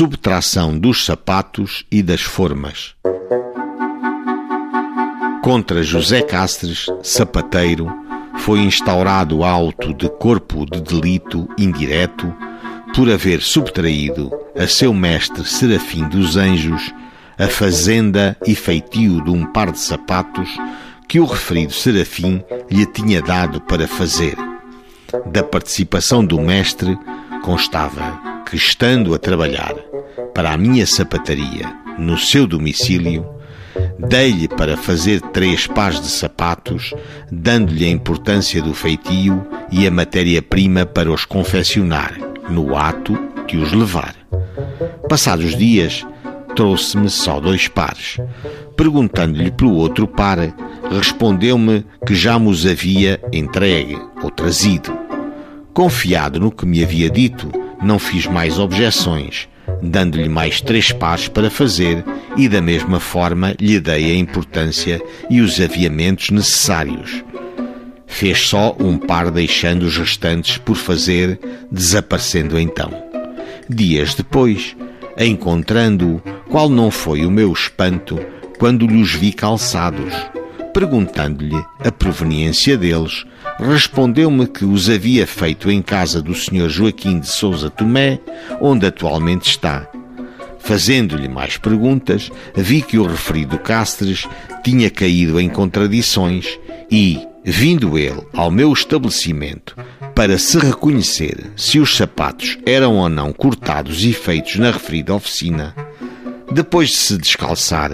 subtração dos sapatos e das formas. Contra José Castres, sapateiro, foi instaurado auto de corpo de delito indireto por haver subtraído a seu mestre Serafim dos Anjos a fazenda e feitio de um par de sapatos que o referido Serafim lhe tinha dado para fazer. Da participação do mestre constava que, estando a trabalhar para a minha sapataria no seu domicílio, dei-lhe para fazer três pares de sapatos, dando-lhe a importância do feitio e a matéria-prima para os confeccionar, no ato de os levar. Passados dias, trouxe-me só dois pares. Perguntando-lhe pelo outro par, respondeu-me que já me os havia entregue ou trazido. Confiado no que me havia dito, não fiz mais objeções, dando-lhe mais três pares para fazer e da mesma forma lhe dei a importância e os aviamentos necessários. Fez só um par deixando os restantes por fazer, desaparecendo então. Dias depois, encontrando-o, qual não foi o meu espanto quando lhes vi calçados. Perguntando-lhe a proveniência deles, respondeu-me que os havia feito em casa do Sr. Joaquim de Souza Tomé, onde atualmente está. Fazendo-lhe mais perguntas, vi que o referido Castres tinha caído em contradições e, vindo ele ao meu estabelecimento para se reconhecer se os sapatos eram ou não cortados e feitos na referida oficina, depois de se descalçar,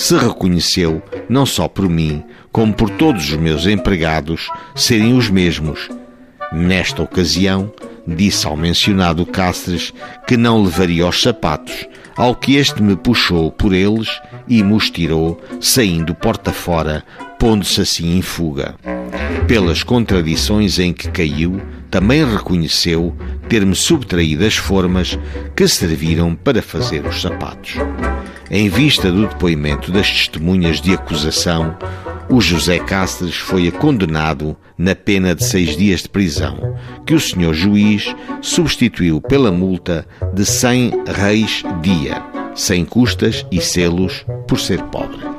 se reconheceu, não só por mim, como por todos os meus empregados, serem os mesmos. Nesta ocasião, disse ao mencionado Castres que não levaria os sapatos, ao que este me puxou por eles e me os tirou, saindo porta fora, pondo-se assim em fuga. Pelas contradições em que caiu, também reconheceu ter-me subtraído as formas que serviram para fazer os sapatos. Em vista do depoimento das testemunhas de acusação, o José Cáceres foi condenado na pena de seis dias de prisão, que o senhor juiz substituiu pela multa de cem reis dia, sem custas e selos, por ser pobre.